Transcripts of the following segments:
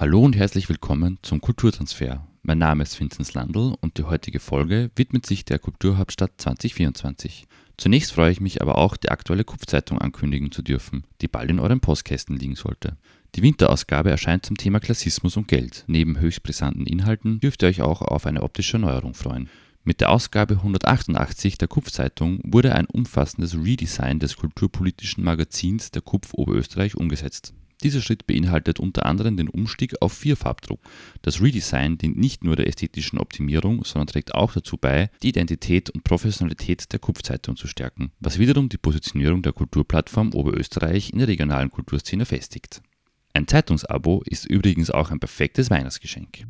Hallo und herzlich willkommen zum Kulturtransfer. Mein Name ist Vinzenz Landl und die heutige Folge widmet sich der Kulturhauptstadt 2024. Zunächst freue ich mich aber auch, die aktuelle Kupfzeitung ankündigen zu dürfen, die bald in euren Postkästen liegen sollte. Die Winterausgabe erscheint zum Thema Klassismus und Geld. Neben höchst brisanten Inhalten dürft ihr euch auch auf eine optische Neuerung freuen. Mit der Ausgabe 188 der Kupfzeitung wurde ein umfassendes Redesign des kulturpolitischen Magazins der Kupf Oberösterreich umgesetzt. Dieser Schritt beinhaltet unter anderem den Umstieg auf Vierfarbdruck. Das Redesign dient nicht nur der ästhetischen Optimierung, sondern trägt auch dazu bei, die Identität und Professionalität der Kupfzeitung zu stärken, was wiederum die Positionierung der Kulturplattform Oberösterreich in der regionalen Kulturszene festigt. Ein Zeitungsabo ist übrigens auch ein perfektes Weihnachtsgeschenk.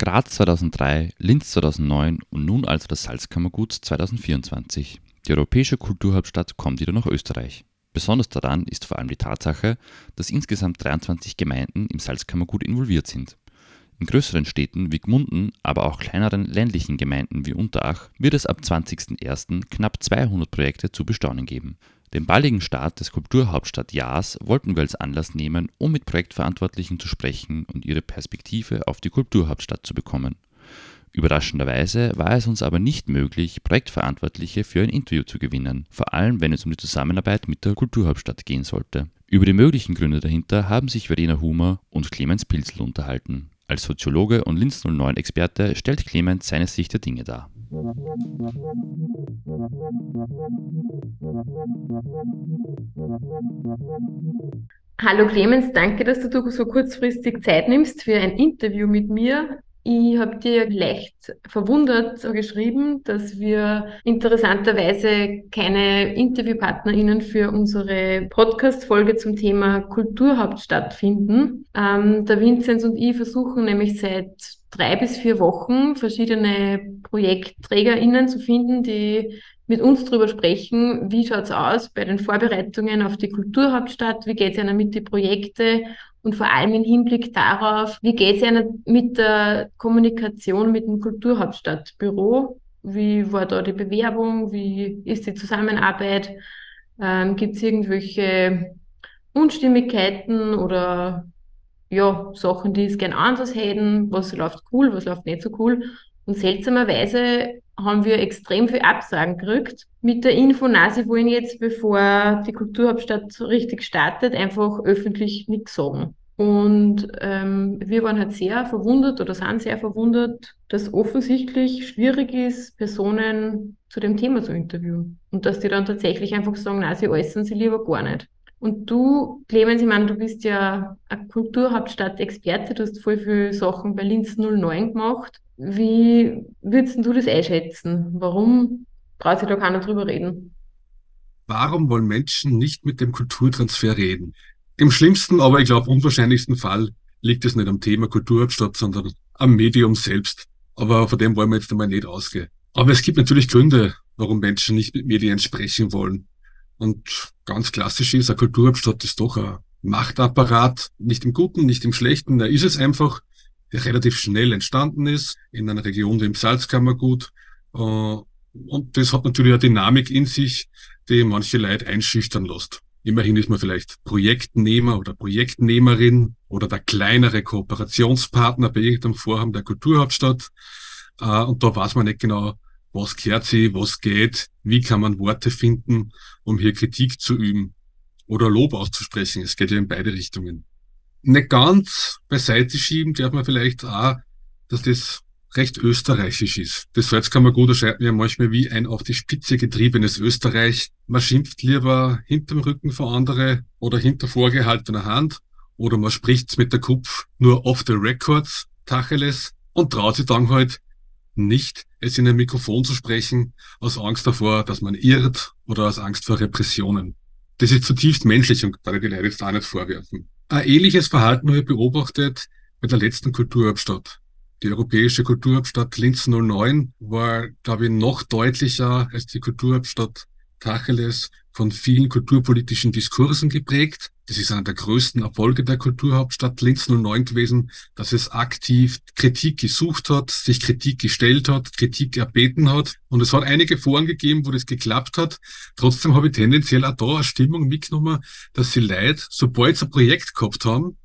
Graz 2003, Linz 2009 und nun also das Salzkammergut 2024. Die europäische Kulturhauptstadt kommt wieder nach Österreich. Besonders daran ist vor allem die Tatsache, dass insgesamt 23 Gemeinden im Salzkammergut involviert sind. In größeren Städten wie Gmunden, aber auch kleineren ländlichen Gemeinden wie Unterach wird es ab 20.01. knapp 200 Projekte zu bestaunen geben. Den baldigen Start des Kulturhauptstadtjahrs wollten wir als Anlass nehmen, um mit Projektverantwortlichen zu sprechen und ihre Perspektive auf die Kulturhauptstadt zu bekommen. Überraschenderweise war es uns aber nicht möglich, Projektverantwortliche für ein Interview zu gewinnen, vor allem wenn es um die Zusammenarbeit mit der Kulturhauptstadt gehen sollte. Über die möglichen Gründe dahinter haben sich Verena Humer und Clemens Pilzel unterhalten. Als Soziologe und Linz 09-Experte stellt Clemens seine Sicht der Dinge dar. Hallo Clemens, danke, dass du so kurzfristig Zeit nimmst für ein Interview mit mir. Ich habe dir leicht verwundert geschrieben, dass wir interessanterweise keine InterviewpartnerInnen für unsere Podcast-Folge zum Thema Kulturhauptstadt finden. Ähm, der Vinzenz und ich versuchen nämlich seit drei bis vier Wochen verschiedene ProjektträgerInnen zu finden, die mit uns darüber sprechen, wie schaut's aus bei den Vorbereitungen auf die Kulturhauptstadt, wie geht's ihnen mit den Projekten und vor allem im Hinblick darauf, wie geht es Ihnen mit der Kommunikation mit dem Kulturhauptstadtbüro? Wie war da die Bewerbung? Wie ist die Zusammenarbeit? Ähm, Gibt es irgendwelche Unstimmigkeiten oder ja, Sachen, die es gern anders hätten? Was läuft cool, was läuft nicht so cool? Und seltsamerweise haben wir extrem viel Absagen gekriegt. Mit der Info, na, sie wollen jetzt, bevor die Kulturhauptstadt richtig startet, einfach öffentlich nichts sagen. Und ähm, wir waren halt sehr verwundert oder sind sehr verwundert, dass offensichtlich schwierig ist, Personen zu dem Thema zu interviewen. Und dass die dann tatsächlich einfach sagen, na, sie äußern sie lieber gar nicht. Und du, Clemens, ich meine, du bist ja eine Kulturhauptstadt-Experte, du hast voll viele Sachen bei Linz 09 gemacht. Wie würdest du das einschätzen? Warum braucht sich da keiner drüber reden? Warum wollen Menschen nicht mit dem Kulturtransfer reden? Im schlimmsten, aber ich glaube unwahrscheinlichsten Fall liegt es nicht am Thema Kulturhauptstadt, sondern am Medium selbst. Aber von dem wollen wir jetzt einmal nicht ausgehen. Aber es gibt natürlich Gründe, warum Menschen nicht mit Medien sprechen wollen. Und ganz klassisch ist, eine Kulturhauptstadt ist doch ein Machtapparat, nicht im Guten, nicht im Schlechten, da ist es einfach, der relativ schnell entstanden ist, in einer Region wie im Salzkammergut. Äh, und das hat natürlich eine Dynamik in sich, die manche Leute einschüchtern lässt. Immerhin ist man vielleicht Projektnehmer oder Projektnehmerin oder der kleinere Kooperationspartner bei irgendeinem Vorhaben der Kulturhauptstadt. Äh, und da weiß man nicht genau, was kehrt sie, was geht, wie kann man Worte finden, um hier Kritik zu üben oder Lob auszusprechen. Es geht ja in beide Richtungen. Nicht ganz beiseite schieben darf man vielleicht auch, dass das recht österreichisch ist. Das Salzkammergut erscheint mir manchmal wie ein auf die Spitze getriebenes Österreich. Man schimpft lieber hinterm Rücken von andere oder hinter vorgehaltener Hand oder man spricht's mit der Kupf nur off the records, Tacheles, und traut sich dann halt nicht es in ein Mikrofon zu sprechen, aus Angst davor, dass man irrt oder aus Angst vor Repressionen. Das ist zutiefst menschlich und kann ich die Leute jetzt auch nicht vorwerfen. Ein ähnliches Verhalten habe ich beobachtet bei der letzten Kulturhauptstadt. Die europäische Kulturhauptstadt Linz 09 war, glaube ich, noch deutlicher als die Kulturhauptstadt Tacheles von vielen kulturpolitischen Diskursen geprägt. Das ist einer der größten Erfolge der Kulturhauptstadt Linz 09 gewesen, dass es aktiv Kritik gesucht hat, sich Kritik gestellt hat, Kritik erbeten hat. Und es hat einige Foren gegeben, wo das geklappt hat. Trotzdem habe ich tendenziell auch da eine Stimmung mitgenommen, dass sie Leute, sobald sie ein Projekt gehabt haben,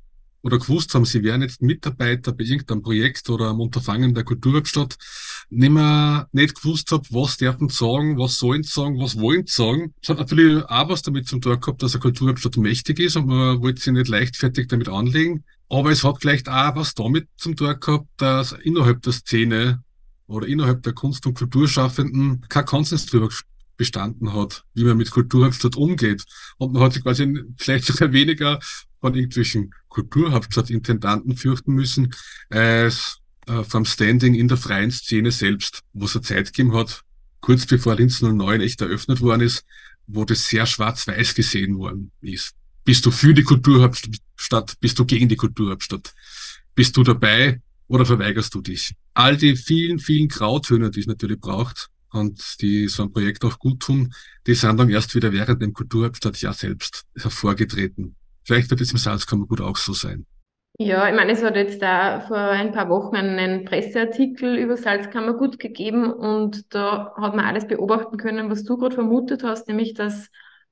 oder gewusst haben, sie wären jetzt Mitarbeiter bei irgendeinem Projekt oder am Unterfangen der Kulturhauptstadt, nicht mehr nicht gewusst habe, was dürfen sagen, was sollen sagen, was wollen sagen. Es hat natürlich auch was damit zum Tag gehabt, dass eine Kulturhauptstadt mächtig ist und man wollte sich nicht leichtfertig damit anlegen. Aber es hat vielleicht auch was damit zum Tag gehabt, dass innerhalb der Szene oder innerhalb der Kunst- und Kulturschaffenden kein Konsens drüber bestanden hat, wie man mit Kulturhauptstadt umgeht. Und man hat sich quasi vielleicht sogar weniger von irgendwelchen Kulturhauptstadtintendanten fürchten müssen, als äh, vom Standing in der freien Szene selbst, wo es eine Zeit gegeben hat, kurz bevor Linz 09 echt eröffnet worden ist, wo das sehr schwarz-weiß gesehen worden ist. Bist du für die Kulturhauptstadt, bist du gegen die Kulturhauptstadt? Bist du dabei oder verweigerst du dich? All die vielen, vielen Grautöne, die es natürlich braucht, und die so ein Projekt auch gut tun, die sind dann erst wieder während dem Kulturhauptstadtjahr selbst hervorgetreten. Vielleicht wird es im Salzkammergut auch so sein. Ja, ich meine, es hat jetzt da vor ein paar Wochen einen Presseartikel über Salzkammergut gegeben und da hat man alles beobachten können, was du gerade vermutet hast, nämlich dass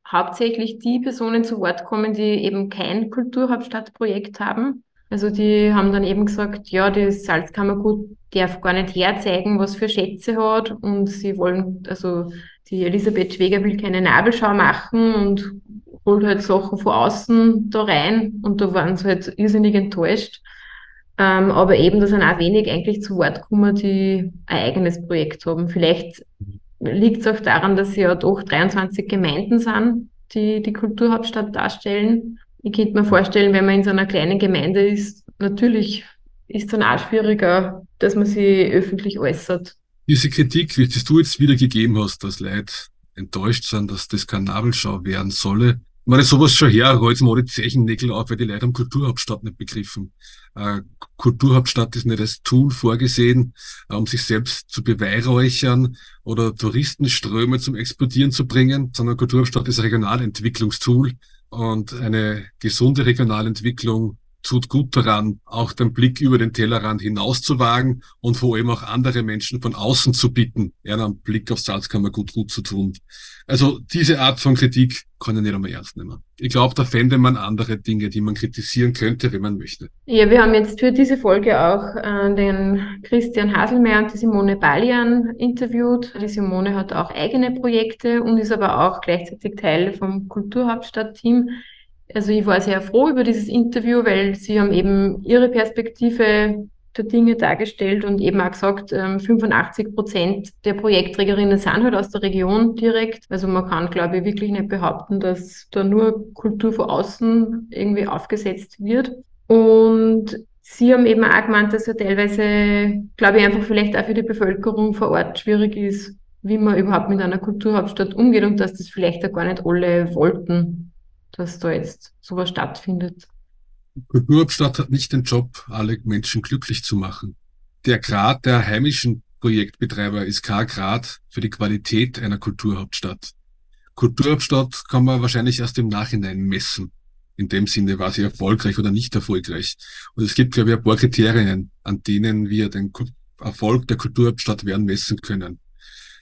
hauptsächlich die Personen zu Wort kommen, die eben kein Kulturhauptstadtprojekt haben. Also die haben dann eben gesagt, ja, das Salzkammergut darf gar nicht herzeigen, was für Schätze hat und sie wollen, also die Elisabeth Schweger will keine Nabelschau machen und holt halt Sachen von außen da rein und da waren sie halt irrsinnig enttäuscht. Ähm, aber eben, da sind auch wenig eigentlich zu Wort gekommen, die ein eigenes Projekt haben. Vielleicht liegt es auch daran, dass ja doch 23 Gemeinden sind, die die Kulturhauptstadt darstellen. Ich könnte mir vorstellen, wenn man in so einer kleinen Gemeinde ist, natürlich ist es dann auch schwieriger, dass man sie öffentlich äußert. Diese Kritik, wie du jetzt wieder gegeben hast, dass Leute enttäuscht sind, dass das keine Nabelschau werden solle, ich meine, sowas schon her, heute mal die Zeichennägel auf, weil die Leute haben Kulturhauptstadt nicht begriffen. Äh, Kulturhauptstadt ist nicht als Tool vorgesehen, äh, um sich selbst zu beweihräuchern oder Touristenströme zum Explodieren zu bringen, sondern Kulturhauptstadt ist ein Regionalentwicklungstool und eine gesunde Regionalentwicklung tut gut daran, auch den Blick über den Tellerrand hinaus und vor allem auch andere Menschen von außen zu bitten, einen Blick auf Salzkammer gut, gut zu tun. Also diese Art von Kritik kann ich nicht einmal ernst nehmen. Ich glaube, da fände man andere Dinge, die man kritisieren könnte, wenn man möchte. Ja, wir haben jetzt für diese Folge auch äh, den Christian Haselmeier und die Simone Balian interviewt. Die Simone hat auch eigene Projekte und ist aber auch gleichzeitig Teil vom Kulturhauptstadt-Team. Also ich war sehr froh über dieses Interview, weil sie haben eben ihre Perspektive der Dinge dargestellt und eben auch gesagt, 85 ähm, Prozent der Projektträgerinnen sind halt aus der Region direkt. Also man kann, glaube ich, wirklich nicht behaupten, dass da nur Kultur von außen irgendwie aufgesetzt wird. Und Sie haben eben auch gemeint, dass ja teilweise, glaube ich, einfach vielleicht auch für die Bevölkerung vor Ort schwierig ist, wie man überhaupt mit einer Kulturhauptstadt umgeht und dass das vielleicht auch gar nicht alle wollten dass da jetzt sowas stattfindet. Kulturhauptstadt hat nicht den Job, alle Menschen glücklich zu machen. Der Grad der heimischen Projektbetreiber ist kein Grad für die Qualität einer Kulturhauptstadt. Kulturhauptstadt kann man wahrscheinlich erst im Nachhinein messen. In dem Sinne, war sie erfolgreich oder nicht erfolgreich. Und es gibt, glaube ich, ein paar Kriterien, an denen wir den Erfolg der Kulturhauptstadt werden messen können.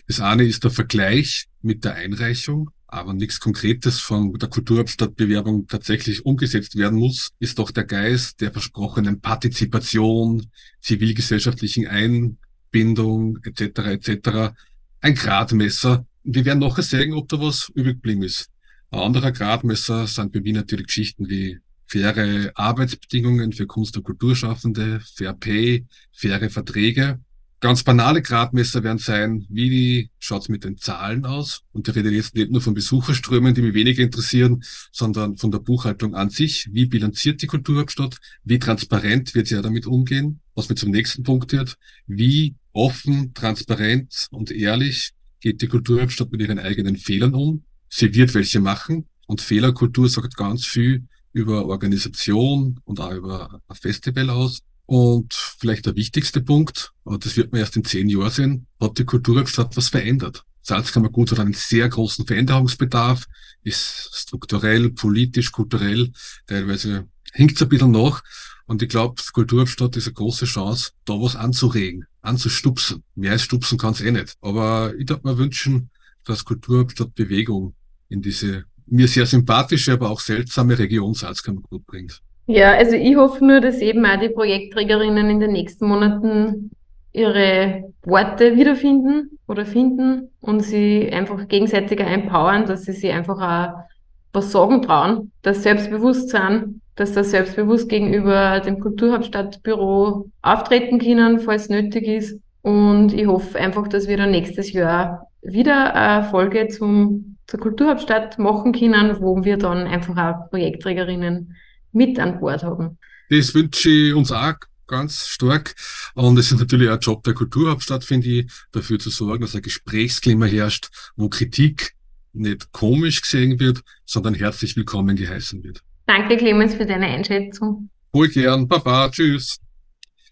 Das eine ist der Vergleich mit der Einreichung aber nichts Konkretes von der Kulturhauptstadtbewerbung tatsächlich umgesetzt werden muss, ist doch der Geist der versprochenen Partizipation, zivilgesellschaftlichen Einbindung etc. etc. ein Gradmesser. Wir werden nachher sehen, ob da was übrig geblieben ist. Ein anderer Gradmesser sind bei mir natürlich Geschichten wie faire Arbeitsbedingungen für Kunst- und Kulturschaffende, Fair Pay, faire Verträge. Ganz banale Gradmesser werden sein, wie schaut's mit den Zahlen aus? Und ich rede jetzt nicht nur von Besucherströmen, die mich weniger interessieren, sondern von der Buchhaltung an sich. Wie bilanziert die Kulturhauptstadt? Wie transparent wird sie ja damit umgehen? Was mir zum nächsten Punkt wird. Wie Offen, transparent und ehrlich geht die Kulturhauptstadt mit ihren eigenen Fehlern um. Sie wird welche machen und Fehlerkultur sagt ganz viel über Organisation und auch über ein Festival aus. Und vielleicht der wichtigste Punkt, aber das wird man erst in zehn Jahren sehen, hat die Kulturhauptstadt was verändert. Salzkammergut hat einen sehr großen Veränderungsbedarf, ist strukturell, politisch, kulturell, teilweise hinkt es ein bisschen nach. Und ich glaube, Kulturhauptstadt ist eine große Chance, da was anzuregen, anzustupsen. Mehr als stupsen kann es eh nicht. Aber ich würde mir wünschen, dass Kulturhauptstadt Bewegung in diese mir sehr sympathische, aber auch seltsame Region Salzkammergut bringt. Ja, also ich hoffe nur, dass eben auch die Projektträgerinnen in den nächsten Monaten ihre Worte wiederfinden oder finden und sie einfach gegenseitiger empowern, dass sie sich einfach auch was sagen trauen, dass selbstbewusst sind, dass das selbstbewusst gegenüber dem Kulturhauptstadtbüro auftreten können, falls nötig ist. Und ich hoffe einfach, dass wir dann nächstes Jahr wieder eine Folge zum, zur Kulturhauptstadt machen können, wo wir dann einfach auch Projektträgerinnen mit an Bord haben. Das wünsche ich uns auch ganz stark. Und es ist natürlich auch ein Job der Kulturhauptstadt, finde ich, dafür zu sorgen, dass ein Gesprächsklima herrscht, wo Kritik nicht komisch gesehen wird, sondern herzlich willkommen geheißen wird. Danke, Clemens, für deine Einschätzung. Wohl gern. Baba. Tschüss.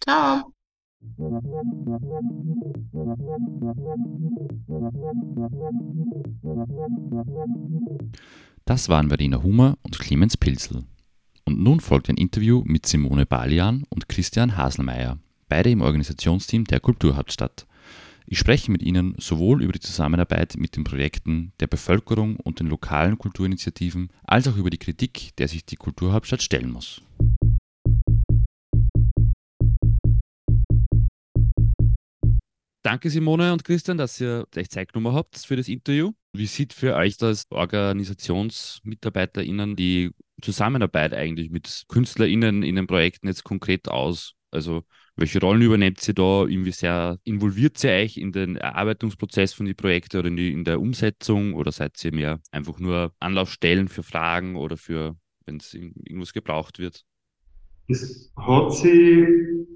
Ciao. Das waren Verena Hummer und Clemens Pilzel. Und nun folgt ein Interview mit Simone Balian und Christian Haselmeier, beide im Organisationsteam der Kulturhauptstadt. Ich spreche mit ihnen sowohl über die Zusammenarbeit mit den Projekten der Bevölkerung und den lokalen Kulturinitiativen, als auch über die Kritik, der sich die Kulturhauptstadt stellen muss. Danke Simone und Christian, dass ihr gleich Zeit genommen habt für das Interview. Wie sieht für euch als OrganisationsmitarbeiterInnen die Zusammenarbeit eigentlich mit KünstlerInnen in den Projekten jetzt konkret aus? Also welche Rollen übernehmt ihr da? Inwiefern involviert ihr euch in den Erarbeitungsprozess von den Projekten oder in, die, in der Umsetzung? Oder seid ihr mehr einfach nur Anlaufstellen für Fragen oder für, wenn es irgendwas gebraucht wird? Das hat sich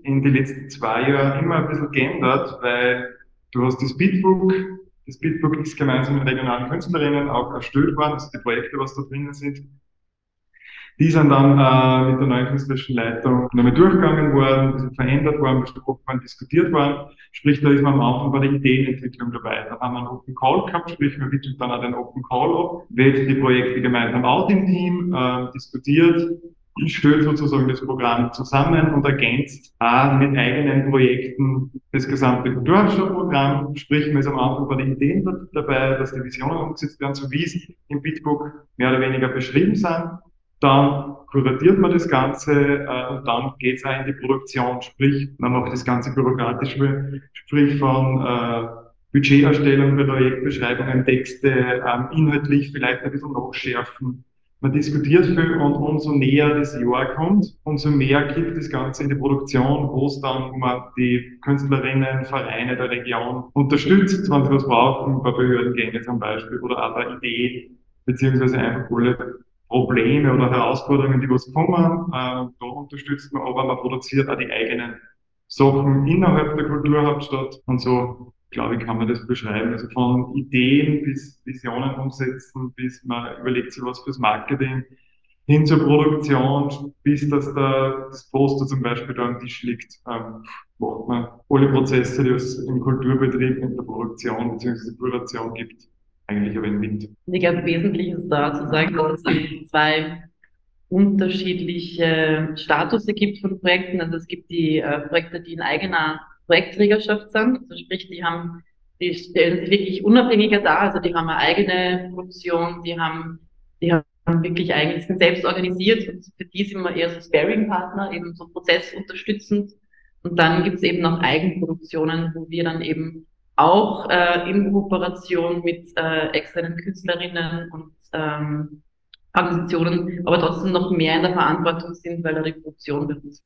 in den letzten zwei Jahren immer ein bisschen geändert, weil du hast das Bitbook, das Bitbook ist gemeinsam mit regionalen Künstlerinnen auch erstellt worden, also die Projekte, was da drinnen sind. Die sind dann äh, mit der neuen künstlerischen Leitung nochmal durchgegangen worden, bisschen verändert worden, besprochen worden, diskutiert worden. Sprich, da ist man am Anfang bei der Ideenentwicklung dabei. Da haben wir einen Open Call gehabt, sprich, man wickelt dann auch den Open Call ab, wählt die Projekte gemeinsam aus im Team, äh, diskutiert, stellt sozusagen das Programm zusammen und ergänzt auch mit eigenen Projekten das gesamte Kulturhauptstadtprogramm. Sprich, man ist am Anfang bei den Ideen dabei, dass die Visionen umgesetzt werden, so wie sie im Bitbook mehr oder weniger beschrieben sind. Dann kuratiert man das Ganze äh, und dann geht es in die Produktion, sprich, man macht das Ganze bürokratisch, sprich von äh, Budgeterstellung, Projektbeschreibungen, Texte, ähm, inhaltlich vielleicht ein bisschen nachschärfen, man diskutiert viel und umso näher das Jahr kommt, umso mehr kippt das Ganze in die Produktion, wo es dann man die Künstlerinnen, Vereine der Region unterstützt, wenn sie was brauchen, bei Behördengänge zum Beispiel oder auch bei Ideen, beziehungsweise einfach alle Probleme oder Herausforderungen, die was kommen, äh, da unterstützt man, aber man produziert auch die eigenen Sachen innerhalb der Kulturhauptstadt und so glaube ich, kann man das beschreiben. Also von Ideen bis Visionen umsetzen, bis man überlegt sich was fürs Marketing, hin zur Produktion, bis dass da das Poster zum Beispiel da am Tisch liegt, ähm, macht man alle Prozesse, die es im Kulturbetrieb, in der Produktion bzw. Kuration gibt, eigentlich ein wenig mit. Ich glaube, wesentlich ist da zu sagen, dass es zwei unterschiedliche Status gibt von Projekten. Also es gibt die äh, Projekte, die in eigener Projektträgerschaft sind. Also sprich, die haben, die stellen sich wirklich unabhängiger dar, also die haben eine eigene Funktion, die haben, die haben wirklich eigentlich sind selbst organisiert und für die sind wir eher so Sparing-Partner, eben so prozessunterstützend. Und dann gibt es eben noch Eigenproduktionen, wo wir dann eben auch äh, in Kooperation mit äh, externen Künstlerinnen und ähm, Organisationen, aber trotzdem noch mehr in der Verantwortung sind, weil da die Produktion bei uns.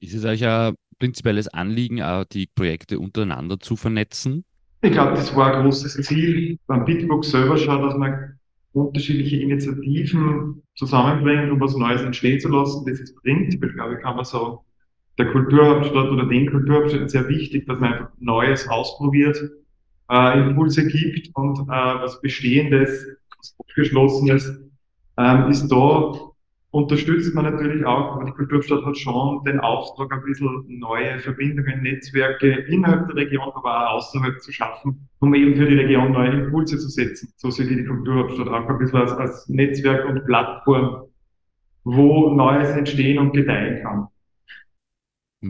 Ist es euch ein prinzipielles Anliegen, auch die Projekte untereinander zu vernetzen? Ich glaube, das war ein großes Ziel beim Bitbook selber schon, dass man unterschiedliche Initiativen zusammenbringt, um was Neues entstehen zu lassen, das es bringt. Ich glaube, kann man so der Kulturhauptstadt oder den Kulturhauptstädten sehr wichtig, dass man einfach Neues ausprobiert, äh, Impulse gibt und äh, was Bestehendes, was Abgeschlossenes ähm, ist da unterstützt man natürlich auch, aber die Kulturstadt hat schon den Auftrag, ein bisschen neue Verbindungen, Netzwerke innerhalb der Region, aber auch außerhalb zu schaffen, um eben für die Region neue Impulse zu setzen. So ich die Kulturhauptstadt auch ein bisschen als, als Netzwerk und Plattform, wo Neues entstehen und gedeihen kann.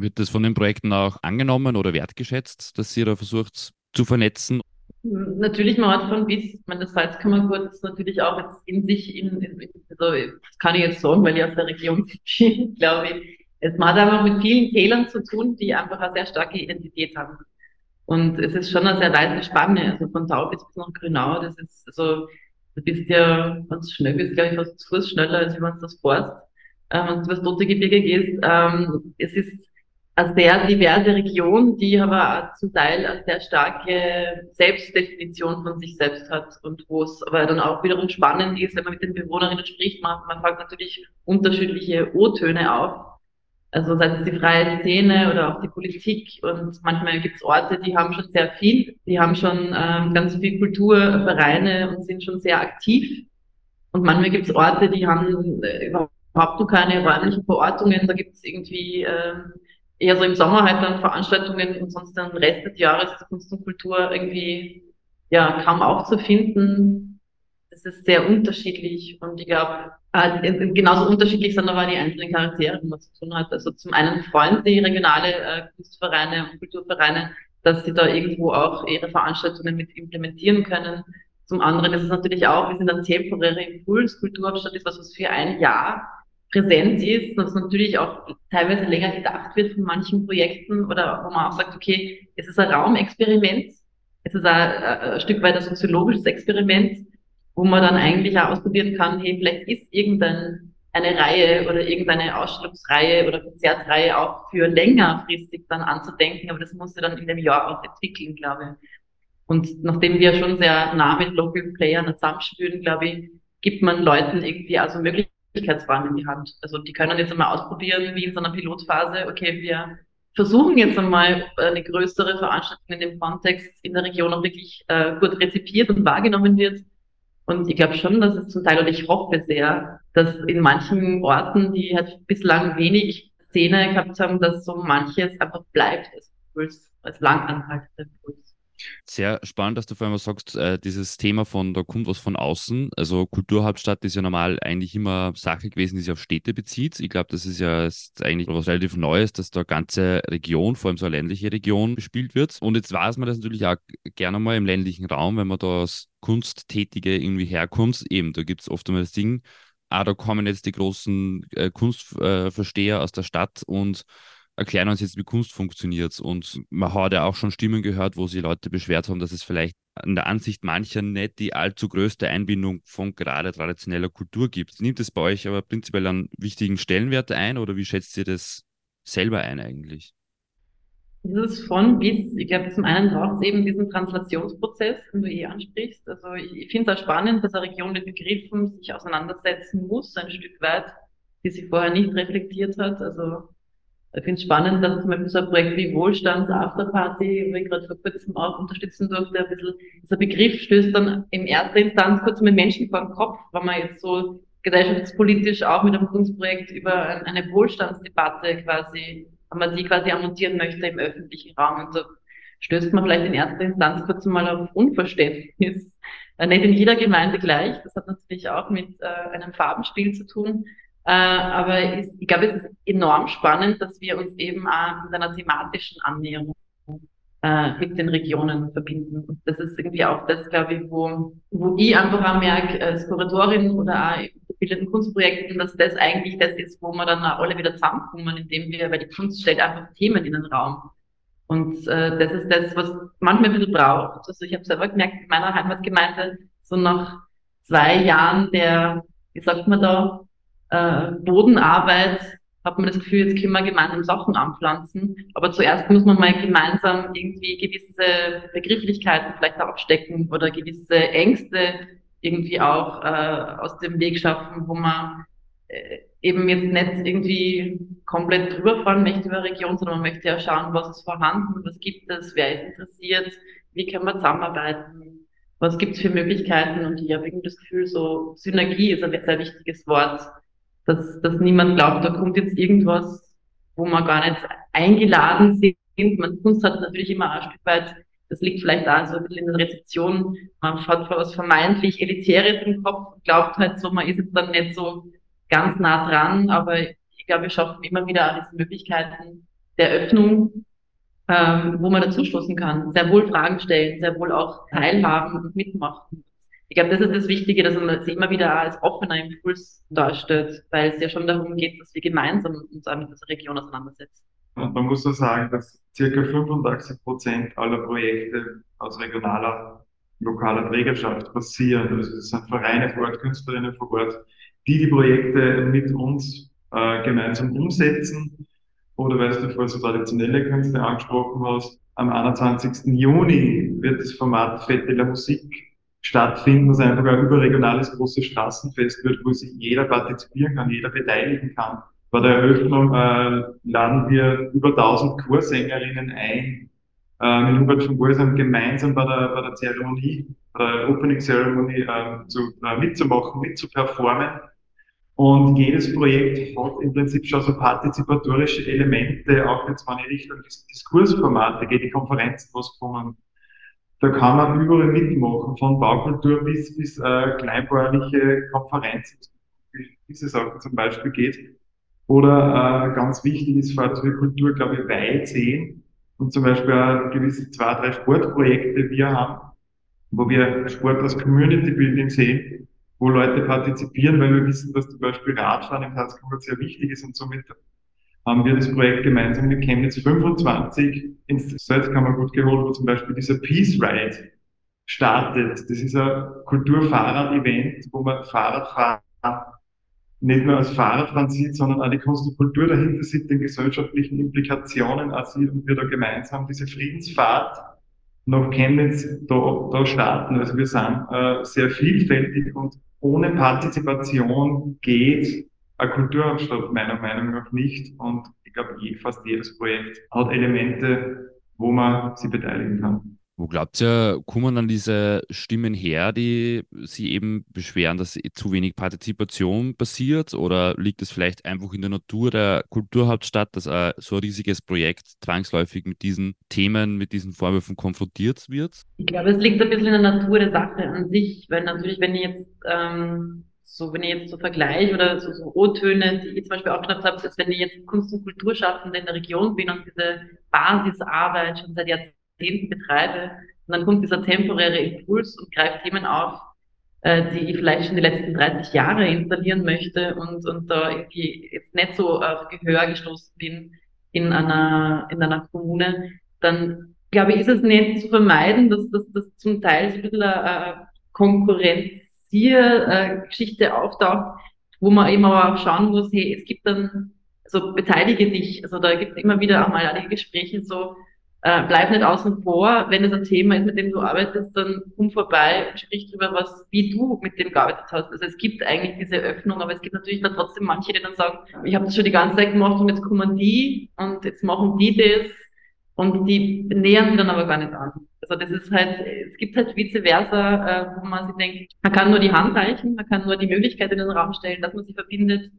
Wird das von den Projekten auch angenommen oder wertgeschätzt, dass ihr da versucht zu vernetzen? Natürlich, man hat von bis, ich meine, das Salzkammergut ist natürlich auch jetzt in sich, in, in, also das kann ich jetzt sagen, weil ich aus der Region bin, glaube ich. Es hat einfach mit vielen Tälern zu tun, die einfach eine sehr starke Identität haben. Und es ist schon eine sehr weite Spanne, also von Taubitz bis nach Grünau, das ist, also, du bist ja, wenn du schnell bist, glaube ich, fast zu Fuß schneller, als wenn du das fährst. Ähm, wenn du übers Tote Gebirge gehst, ähm, es ist, eine sehr diverse Region, die aber zum Teil eine sehr starke Selbstdefinition von sich selbst hat und wo es aber dann auch wiederum spannend ist, wenn man mit den Bewohnerinnen spricht, man, man fängt natürlich unterschiedliche O-Töne auf. Also sei es die freie Szene oder auch die Politik und manchmal gibt es Orte, die haben schon sehr viel, die haben schon ähm, ganz viel Kulturvereine und sind schon sehr aktiv. Und manchmal gibt es Orte, die haben äh, überhaupt keine räumlichen Verortungen, da gibt es irgendwie ähm, eher so im Sommer halt dann Veranstaltungen und sonst den Rest des Jahres ist Kunst und Kultur irgendwie ja kaum aufzufinden. Es ist sehr unterschiedlich und ich glaube, äh, genauso unterschiedlich sind aber die einzelnen Charaktere, die man zu tun hat. Also zum einen freuen sie regionale äh, Kunstvereine und Kulturvereine, dass sie da irgendwo auch ihre Veranstaltungen mit implementieren können. Zum anderen ist es natürlich auch, wir sind ein temporärer Impuls. Kulturhauptstadt ist was, was für ein Jahr präsent ist, dass natürlich auch teilweise länger gedacht wird von manchen Projekten oder wo man auch sagt, okay, es ist ein Raumexperiment, es ist ein, ein Stück weit ein soziologisches Experiment, wo man dann eigentlich auch ausprobieren kann, hey, vielleicht ist irgendeine Reihe oder irgendeine Ausstellungsreihe oder Konzertreihe auch für längerfristig dann anzudenken, aber das muss ja dann in dem Jahr auch entwickeln, glaube ich. Und nachdem wir schon sehr nah mit Local Playern zusammenspielen, glaube ich, gibt man Leuten irgendwie also Möglichkeiten, Möglichkeitsbahn in die Hand. Also die können jetzt einmal ausprobieren, wie in so einer Pilotphase, okay, wir versuchen jetzt einmal eine größere Veranstaltung in dem Kontext in der Region auch wirklich äh, gut rezipiert und wahrgenommen wird. Und ich glaube schon, dass es zum Teil, und ich hoffe sehr, dass in manchen Orten, die halt bislang wenig Szene gehabt haben, dass so manches einfach bleibt als als langanhaltender Impuls. Sehr spannend, dass du vor allem sagst, äh, dieses Thema von, da kommt was von außen. Also Kulturhauptstadt ist ja normal eigentlich immer Sache gewesen, die sich auf Städte bezieht. Ich glaube, das ist ja eigentlich was relativ Neues, dass da ganze Region, vor allem so eine ländliche Region, bespielt wird. Und jetzt weiß man das natürlich auch gerne mal im ländlichen Raum, wenn man da als Kunsttätige irgendwie herkommt. Eben, da gibt es oft einmal das Ding, ah, da kommen jetzt die großen äh, Kunstversteher aus der Stadt und erklären uns jetzt, wie Kunst funktioniert. Und man hat ja auch schon Stimmen gehört, wo sich Leute beschwert haben, dass es vielleicht in der Ansicht mancher nicht die allzu größte Einbindung von gerade traditioneller Kultur gibt. Nimmt es bei euch aber prinzipiell einen wichtigen Stellenwert ein oder wie schätzt ihr das selber ein eigentlich? Dieses von bis, ich glaube, zum einen braucht es eben diesen Translationsprozess, den du eh ansprichst. Also ich finde es auch spannend, dass eine Region mit Begriffen sich auseinandersetzen muss, ein Stück weit, die sie vorher nicht reflektiert hat. Also ich finde es spannend, dass zum Beispiel so ein Projekt wie Wohlstands Afterparty, wo ich gerade vor kurzem auch unterstützen durfte, ein bisschen, dieser Begriff stößt dann in erster Instanz kurz mit Menschen vor den Kopf, wenn man jetzt so gesellschaftspolitisch auch mit einem Kunstprojekt über eine Wohlstandsdebatte quasi, wenn man die quasi ammontieren möchte im öffentlichen Raum. Und so stößt man vielleicht in erster Instanz kurz mal auf Unverständnis. Äh, nicht in jeder Gemeinde gleich. Das hat natürlich auch mit äh, einem Farbenspiel zu tun. Äh, aber ich, ich glaube, es ist enorm spannend, dass wir uns eben auch mit einer thematischen Annäherung äh, mit den Regionen verbinden. Und das ist irgendwie auch das, glaube ich, wo, wo ich einfach auch merke, als Kuratorin oder auch in gebildeten Kunstprojekten, dass das eigentlich das ist, wo wir dann auch alle wieder zusammenkommen, indem wir, weil die Kunst stellt einfach Themen in den Raum. Und äh, das ist das, was manchmal ein bisschen braucht. Also ich habe selber gemerkt, in meiner Heimatgemeinde, so nach zwei Jahren der, wie sagt man da, äh, Bodenarbeit hat man das Gefühl, jetzt können wir gemeinsam Sachen anpflanzen. Aber zuerst muss man mal gemeinsam irgendwie gewisse Begrifflichkeiten vielleicht auch abstecken oder gewisse Ängste irgendwie auch äh, aus dem Weg schaffen, wo man äh, eben jetzt nicht irgendwie komplett drüber fahren möchte über Region, sondern man möchte ja schauen, was ist vorhanden, was gibt es, wer ist interessiert, wie kann man zusammenarbeiten, was gibt es für Möglichkeiten und ich habe irgendwie das Gefühl, so Synergie ist ein sehr wichtiges Wort, dass, dass niemand glaubt, da kommt jetzt irgendwas, wo man gar nicht eingeladen sind. Man Kunst hat natürlich immer ein Stück weit, das liegt vielleicht auch so ein bisschen in der Rezeption, man hat was vermeintlich Elitäres im Kopf glaubt halt so, man ist jetzt dann nicht so ganz nah dran, aber ich glaube, wir schaffen immer wieder diese Möglichkeiten der Öffnung, ähm, wo man dazu stoßen kann, sehr wohl Fragen stellen, sehr wohl auch teilhaben und mitmachen. Ich glaube, das ist das Wichtige, dass man sich immer wieder als offener Impuls darstellt, weil es ja schon darum geht, dass wir gemeinsam uns mit dieser Region auseinandersetzen. Und man muss so sagen, dass circa 85 Prozent aller Projekte aus regionaler, lokaler Trägerschaft passieren. Also es sind Vereine vor Ort, Künstlerinnen vor Ort, die die Projekte mit uns äh, gemeinsam umsetzen. Oder weil du vorher so traditionelle Künste angesprochen hast, am 21. Juni wird das Format Fête de la Musique stattfinden, was einfach ein überregionales großes Straßenfest wird, wo sich jeder partizipieren kann, jeder beteiligen kann. Bei der Eröffnung äh, laden wir über 1000 Chorsängerinnen ein, äh, mit Hubert von Bolsam gemeinsam bei der, bei der Zeremonie, bei der Opening Ceremony äh, zu, äh, mitzumachen, mitzuperformen. Und jedes Projekt hat im Prinzip schon so partizipatorische Elemente, auch jetzt, wenn ich Richtung Diskursformate gehe, die Konferenzen, was kommen. Da kann man überall mitmachen, von Baukultur bis, bis äh, kleinbäuerliche Konferenzen, diese Sachen zum Beispiel geht. Oder äh, ganz wichtig ist für Kultur, glaube ich, weit sehen und zum Beispiel auch gewisse zwei, drei Sportprojekte wir haben, wo wir Sport als Community Building sehen wo Leute partizipieren, weil wir wissen, dass zum Beispiel Radfahren im Salzkammer sehr wichtig ist und somit haben wir das Projekt gemeinsam mit Chemnitz 25 ins Salzkammergut geholt, wo zum Beispiel dieser Peace Ride startet. Das ist ein Kulturfahrrad-Event, wo man Fahrradfahren nicht nur als Fahrradfahren sieht, sondern auch die Kunst und Kultur dahinter sieht, den gesellschaftlichen Implikationen auch sieht und wir da gemeinsam diese Friedensfahrt nach Chemnitz da, da starten. Also wir sind äh, sehr vielfältig und ohne Partizipation geht eine Kulturhauptstadt meiner Meinung nach nicht. Und ich glaube, fast jedes Projekt hat Elemente, wo man sich beteiligen kann. Wo glaubt ihr, kommen dann diese Stimmen her, die sie eben beschweren, dass zu wenig Partizipation passiert? Oder liegt es vielleicht einfach in der Natur der Kulturhauptstadt, dass äh, so ein riesiges Projekt zwangsläufig mit diesen Themen, mit diesen Vorwürfen konfrontiert wird? Ich glaube, es liegt ein bisschen in der Natur der Sache an sich, weil natürlich, wenn ich jetzt ähm, so, wenn ich jetzt so vergleiche oder so, so O-Töne, die ich zum Beispiel auch genannt habe, dass wenn ich jetzt Kunst- und Kulturschaffende in der Region bin und diese Basisarbeit schon seit Jahrzehnten betreibe. Und dann kommt dieser temporäre Impuls und greift Themen auf, äh, die ich vielleicht schon die letzten 30 Jahre installieren möchte und, und da irgendwie jetzt nicht so auf Gehör gestoßen bin in einer, in einer Kommune, dann glaube ich, ist es nicht zu vermeiden, dass das zum Teil so ein bisschen eine Konkurrenziergeschichte auftaucht, wo man immer auch schauen muss, hey, es gibt dann, so beteilige dich, also da gibt es immer wieder auch mal einige Gespräche so, äh, bleib nicht außen vor. Wenn es ein Thema ist, mit dem du arbeitest, dann komm vorbei und sprich darüber, was, wie du mit dem gearbeitet hast. Also es gibt eigentlich diese Öffnung, aber es gibt natürlich dann trotzdem manche, die dann sagen, ich habe das schon die ganze Zeit gemacht und jetzt kommen die und jetzt machen die das und die nähern sich dann aber gar nicht an. Also das ist halt, es gibt halt vice versa, äh, wo man sich denkt, man kann nur die Hand reichen, man kann nur die Möglichkeit in den Raum stellen, dass man sie verbindet.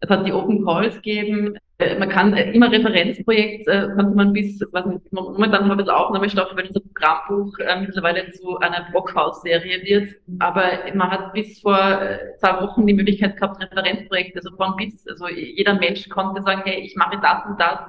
Es hat die Open Calls gegeben, äh, man kann äh, immer Referenzprojekt, konnte man bis, was nicht, momentan haben wir das Aufnahmestoff, wenn unser Programmbuch mittlerweile zu einer Brockhaus-Serie wird. Aber man hat bis vor zwei Wochen die Möglichkeit gehabt, Referenzprojekte, also von bis, also jeder Mensch konnte sagen, hey, ich mache das und das,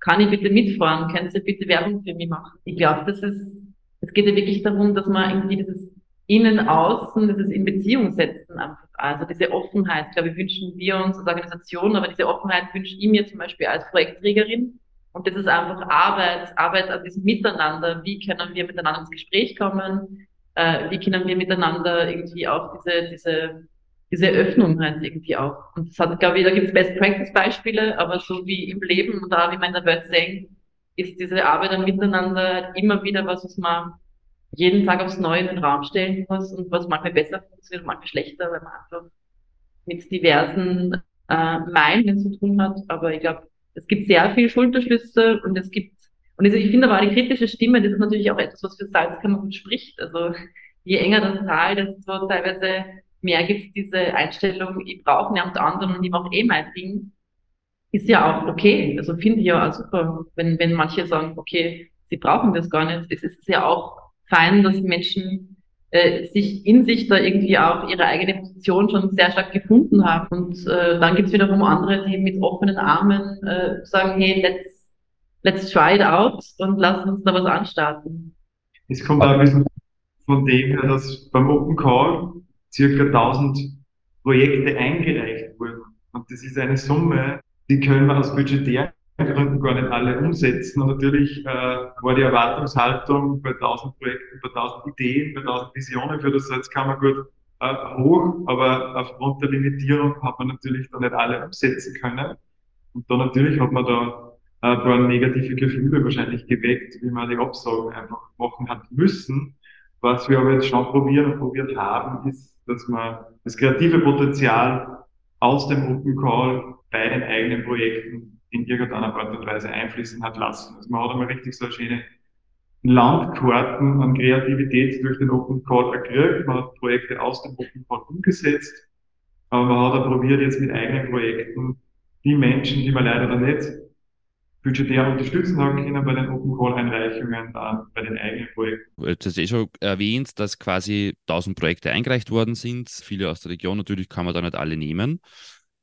kann ich bitte mitfahren, können Sie bitte Werbung für mich machen? Ich glaube, das ist, es geht ja wirklich darum, dass man irgendwie dieses Innen, Außen, dieses in Beziehung setzen einfach. Also diese Offenheit, glaube ich, wünschen wir uns als Organisation, aber diese Offenheit wünsche ich mir zum Beispiel als Projektträgerin. Und das ist einfach Arbeit, Arbeit an diesem Miteinander. Wie können wir miteinander ins Gespräch kommen? Äh, wie können wir miteinander irgendwie auch diese, diese, diese Öffnung halt irgendwie auch. Und das hat, glaube ich, da gibt es Best Practice Beispiele, aber so wie im Leben und da, wie man in der Welt sehen, ist diese Arbeit am Miteinander immer wieder was, was man jeden Tag aufs Neue in den Raum stellen muss und was manchmal besser funktioniert, manchmal schlechter, weil man einfach mit diversen äh, meinen zu tun hat. Aber ich glaube, es gibt sehr viele Schulterschlüsse und es gibt, und ich finde aber die kritische Stimme, das ist natürlich auch etwas, was für Salzkammergut spricht. Also je enger das Tal, desto teilweise mehr gibt es diese Einstellung, ich brauche niemand anderen und ich mache eh mein Ding. Ist ja auch okay. Also finde ich ja auch super, wenn, wenn manche sagen, okay, sie brauchen das gar nicht. Es ist ja auch fein, dass Menschen äh, sich in sich da irgendwie auch ihre eigene Position schon sehr stark gefunden haben. Und äh, dann gibt es wiederum andere, die mit offenen Armen äh, sagen, hey, let's, let's try it out und lass uns da was anstarten. Es kommt auch ein bisschen von dem her, dass beim Open Call circa 1000 Projekte eingereicht wurden. Und das ist eine Summe, die können wir aus budgetären Gründen gar nicht alle umsetzen. Und natürlich äh, war die Erwartungshaltung bei 1000 Projekten, bei 1000 Ideen, bei 1000 Visionen für das Salzkammergut äh, hoch, aber aufgrund der Limitierung hat man natürlich da nicht alle umsetzen können. Und da natürlich hat man da äh, ein paar negative Gefühle wahrscheinlich geweckt, wie man die Absagen einfach machen hat müssen. Was wir aber jetzt schon probieren und probiert haben, ist, dass man das kreative Potenzial aus dem Open Call bei den eigenen Projekten in irgendeiner Art und Weise einfließen hat lassen. Also man hat einmal richtig so eine schöne Landkarten an Kreativität durch den Open Call erkriegt. Man hat Projekte aus dem Open Call umgesetzt, aber man hat auch probiert, jetzt mit eigenen Projekten die Menschen, die man leider dann nicht budgetär unterstützen haben können bei den Open Call Einreichungen, dann bei den eigenen Projekten. Jetzt hast du eh schon erwähnt, dass quasi 1000 Projekte eingereicht worden sind. Viele aus der Region, natürlich kann man da nicht alle nehmen.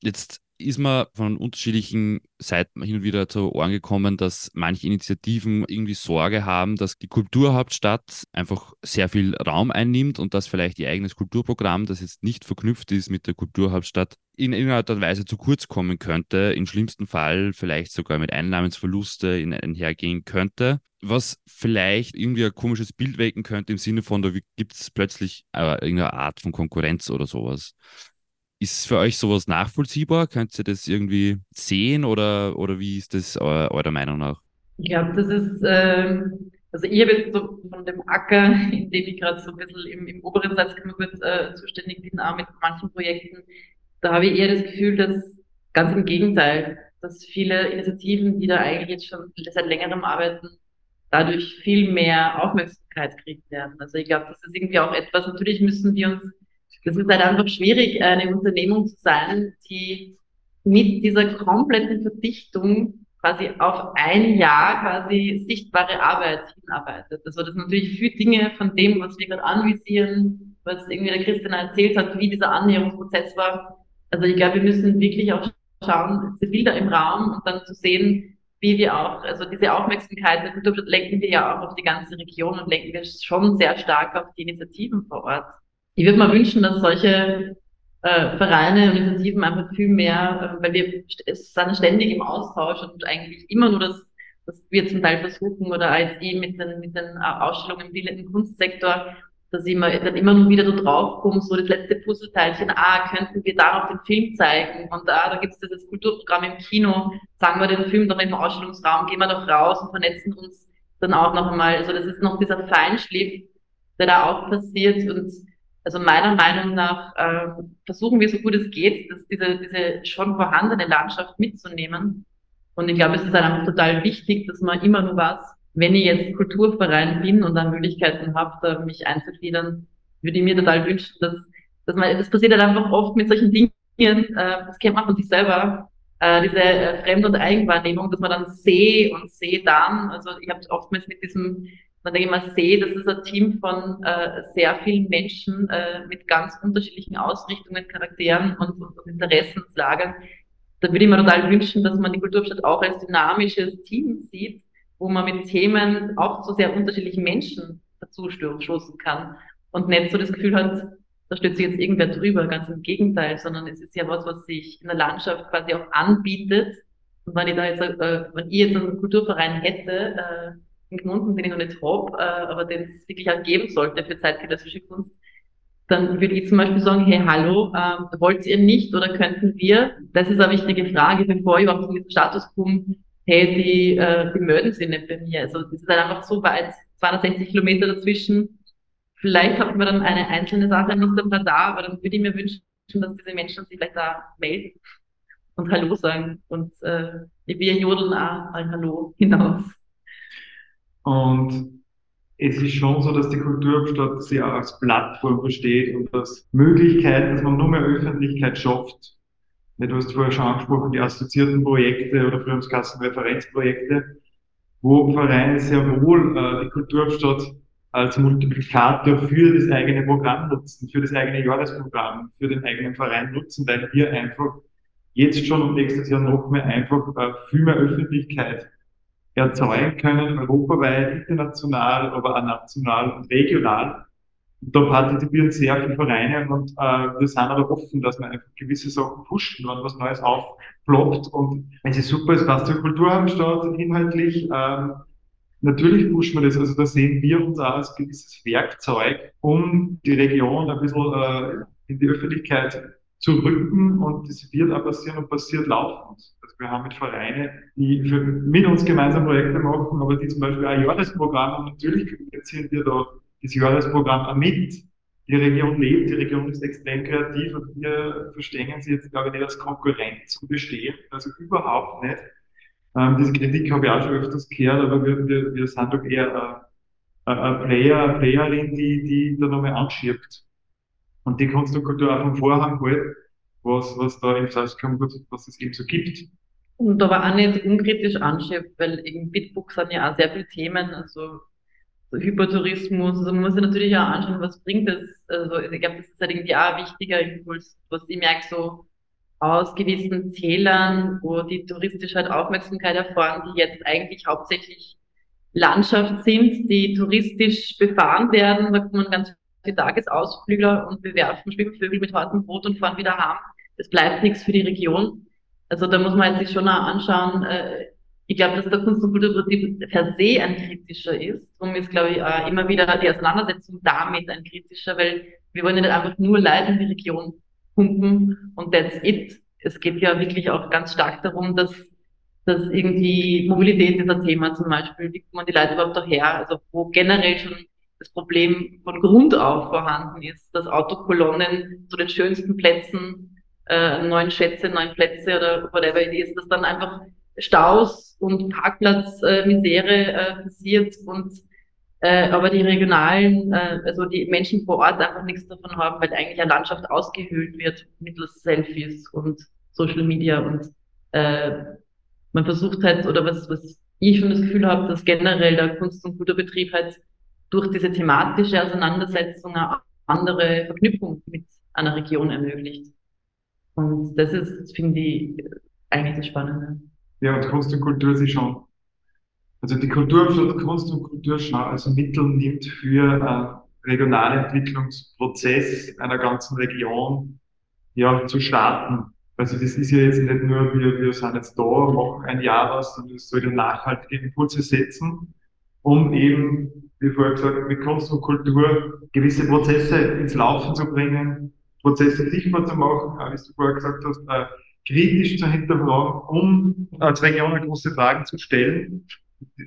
Jetzt ist man von unterschiedlichen Seiten hin und wieder zu Ohren gekommen, dass manche Initiativen irgendwie Sorge haben, dass die Kulturhauptstadt einfach sehr viel Raum einnimmt und dass vielleicht ihr eigenes Kulturprogramm, das jetzt nicht verknüpft ist mit der Kulturhauptstadt, in irgendeiner Art und Weise zu kurz kommen könnte, im schlimmsten Fall vielleicht sogar mit Einnahmensverluste einhergehen könnte, was vielleicht irgendwie ein komisches Bild wecken könnte im Sinne von, da gibt es plötzlich äh, irgendeine Art von Konkurrenz oder sowas. Ist für euch sowas nachvollziehbar? Könnt ihr das irgendwie sehen oder, oder wie ist das eurer, eurer Meinung nach? Ich glaube, das ist, ähm, also ich habe jetzt so von dem Acker, in dem ich gerade so ein bisschen im, im oberen Salzkammergut äh, zuständig bin, auch mit manchen Projekten, da habe ich eher das Gefühl, dass ganz im Gegenteil, dass viele Initiativen, die da eigentlich jetzt schon seit längerem arbeiten, dadurch viel mehr Aufmerksamkeit kriegen werden. Also ich glaube, das ist irgendwie auch etwas, natürlich müssen wir uns das ist halt einfach schwierig, eine Unternehmung zu sein, die mit dieser kompletten Verdichtung quasi auf ein Jahr quasi sichtbare Arbeit hinarbeitet. Also das natürlich viele Dinge von dem, was wir gerade anvisieren, was irgendwie der Christian erzählt hat, wie dieser Annäherungsprozess war. Also ich glaube, wir müssen wirklich auch schauen, diese Bilder im Raum und dann zu sehen, wie wir auch, also diese Aufmerksamkeit der Kulturstadt lenken wir ja auch auf die ganze Region und lenken wir schon sehr stark auf die Initiativen vor Ort ich würde mir wünschen, dass solche äh, Vereine und Initiativen einfach viel mehr, äh, weil wir sind ständig im Austausch und eigentlich immer nur das, was wir zum Teil versuchen oder als ich mit den, mit den Ausstellungen im bildenden Kunstsektor, dass ich mir dann immer nur wieder so draufkomme, so das letzte Puzzleteilchen, ah, könnten wir da noch den Film zeigen und ah, da gibt es das Kulturprogramm im Kino, sagen wir den Film doch im Ausstellungsraum, gehen wir doch raus und vernetzen uns dann auch noch einmal. Also das ist noch dieser Feinschliff, der da auch passiert und also meiner Meinung nach äh, versuchen wir so gut es geht, dass diese, diese schon vorhandene Landschaft mitzunehmen. Und ich glaube, es ist einfach total wichtig, dass man immer nur was, wenn ich jetzt Kulturverein bin und dann Möglichkeiten habe, mich einzugliedern, würde ich mir total wünschen, dass, dass man, das passiert halt einfach oft mit solchen Dingen, äh, das kennt man von sich selber, äh, diese äh, Fremd- und Eigenwahrnehmung, dass man dann sehe und sehe dann, also ich habe oftmals mit diesem wenn ich mal sehe, das ist ein Team von äh, sehr vielen Menschen äh, mit ganz unterschiedlichen Ausrichtungen, Charakteren und, und, und Interessenslagen. Da würde ich mir total wünschen, dass man die Kulturstadt auch als dynamisches Team sieht, wo man mit Themen auch zu sehr unterschiedlichen Menschen dazu stoßen kann und nicht so das Gefühl hat, da steht sich jetzt irgendwer drüber, ganz im Gegenteil, sondern es ist ja was, was sich in der Landschaft quasi auch anbietet. Und wenn ich da jetzt, äh, wenn ich jetzt einen Kulturverein hätte, äh, in Gmunden, den ich noch nicht habe, äh, aber den es wirklich auch geben sollte für zeitgenössische Kunst, dann würde ich zum Beispiel sagen, hey, hallo, äh, wollt ihr nicht oder könnten wir? Das ist eine wichtige Frage, bevor ich überhaupt in diesen Status komme, hey, die, äh, die melden sich nicht bei mir. Also das ist halt einfach so weit, 260 Kilometer dazwischen. Vielleicht hat man dann eine einzelne Sache nicht am Radar, aber dann würde ich mir wünschen, dass diese Menschen sich vielleicht da melden und Hallo sagen. Und äh, wir jodeln auch ein Hallo hinaus. Und es ist schon so, dass die Kulturhauptstadt sich auch als Plattform versteht und als Möglichkeit, dass man nur mehr Öffentlichkeit schafft. Du hast vorher schon angesprochen, die assoziierten Projekte oder Referenzprojekte, wo Vereine sehr wohl äh, die Kulturhauptstadt als Multiplikator für das eigene Programm nutzen, für das eigene Jahresprogramm, für den eigenen Verein nutzen, weil wir einfach jetzt schon und nächstes Jahr noch mehr einfach äh, viel mehr Öffentlichkeit erzeugen können, europaweit, international, aber auch national und regional. Und da partizipieren sehr viele Vereine und äh, wir sind aber offen, dass man einfach gewisse Sachen pushen, wenn was Neues aufploppt. Und wenn sie super ist, was zur Kulturhauptstadt inhaltlich, ähm, natürlich pushen wir das. Also da sehen wir uns auch als gewisses Werkzeug, um die Region ein bisschen äh, in die Öffentlichkeit zu rücken und das wird auch passieren und passiert laufend. Also wir haben mit Vereinen, die für, mit uns gemeinsam Projekte machen, aber die zum Beispiel auch Jahresprogramme und natürlich kommunizieren wir da das Jahresprogramm auch mit. Die Region lebt, die Region ist extrem kreativ und wir verstehen sie jetzt, glaube ich, nicht als Konkurrent zu bestehen, also überhaupt nicht. Ähm, diese Kritik habe ich auch schon öfters gehört, aber wir, wir, sind doch eher eine, eine Player, eine Playerin, die, die da nochmal anschiebt und die Kunstkultur auch vom Vorhang halt, was, was da im Salzkamp, was es eben so gibt. Und aber auch nicht unkritisch anschiebt, weil im Bitbook sind ja auch sehr viele Themen, also so Hypertourismus, also man muss sich natürlich auch anschauen, was bringt das. Also ich glaube, das ist halt irgendwie auch ein wichtiger Impuls, was ich merke, so aus gewissen Tälern, wo die touristisch halt Aufmerksamkeit erfahren, die jetzt eigentlich hauptsächlich Landschaft sind, die touristisch befahren werden, da man ganz die Tagesausflügler und bewerfen Schwimmvögel mit hartem Brot und fahren wieder heim. Das bleibt nichts für die Region. Also da muss man sich schon auch anschauen. Äh, ich glaube, dass der Kunst- und Kulturbetrieb per se ein kritischer ist. Darum ist, glaube ich, auch immer wieder die Auseinandersetzung damit ein kritischer, weil wir wollen ja nicht einfach nur Leute in die Region pumpen und that's it. Es geht ja wirklich auch ganz stark darum, dass dass irgendwie Mobilität ist ein Thema zum Beispiel, wie kommen die Leute überhaupt daher, also wo generell schon das Problem von Grund auf vorhanden ist, dass Autokolonnen zu den schönsten Plätzen, äh, neun Schätze, neun Plätze oder whatever it is, dass dann einfach Staus und Parkplatzmisere äh, äh, passiert und äh, aber die regionalen, äh, also die Menschen vor Ort einfach nichts davon haben, weil eigentlich eine Landschaft ausgehöhlt wird mittels Selfies und Social Media und äh, man versucht halt, oder was, was ich schon das Gefühl habe, dass generell der Kunst- und Kulturbetrieb halt durch diese thematische Auseinandersetzung eine andere Verknüpfung mit einer Region ermöglicht. Und das ist, finde ich, eigentlich das Spannende. Ja, und Kunst und Kultur sich schon, also die Kulturhauptstadt Kunst und Kultur schon als Mittel nimmt für einen regionalen Entwicklungsprozess einer ganzen Region ja, zu starten. Also das ist ja jetzt nicht nur, wir, wir sind jetzt da, machen ein Jahr was, sondern es soll ja nachhaltige Impulse setzen, um eben wie vorher gesagt, mit Kunst und Kultur gewisse Prozesse ins Laufen zu bringen, Prozesse sichtbar zu machen, wie du vorher gesagt hast, äh, kritisch zu hinterfragen, um als Region große Fragen zu stellen,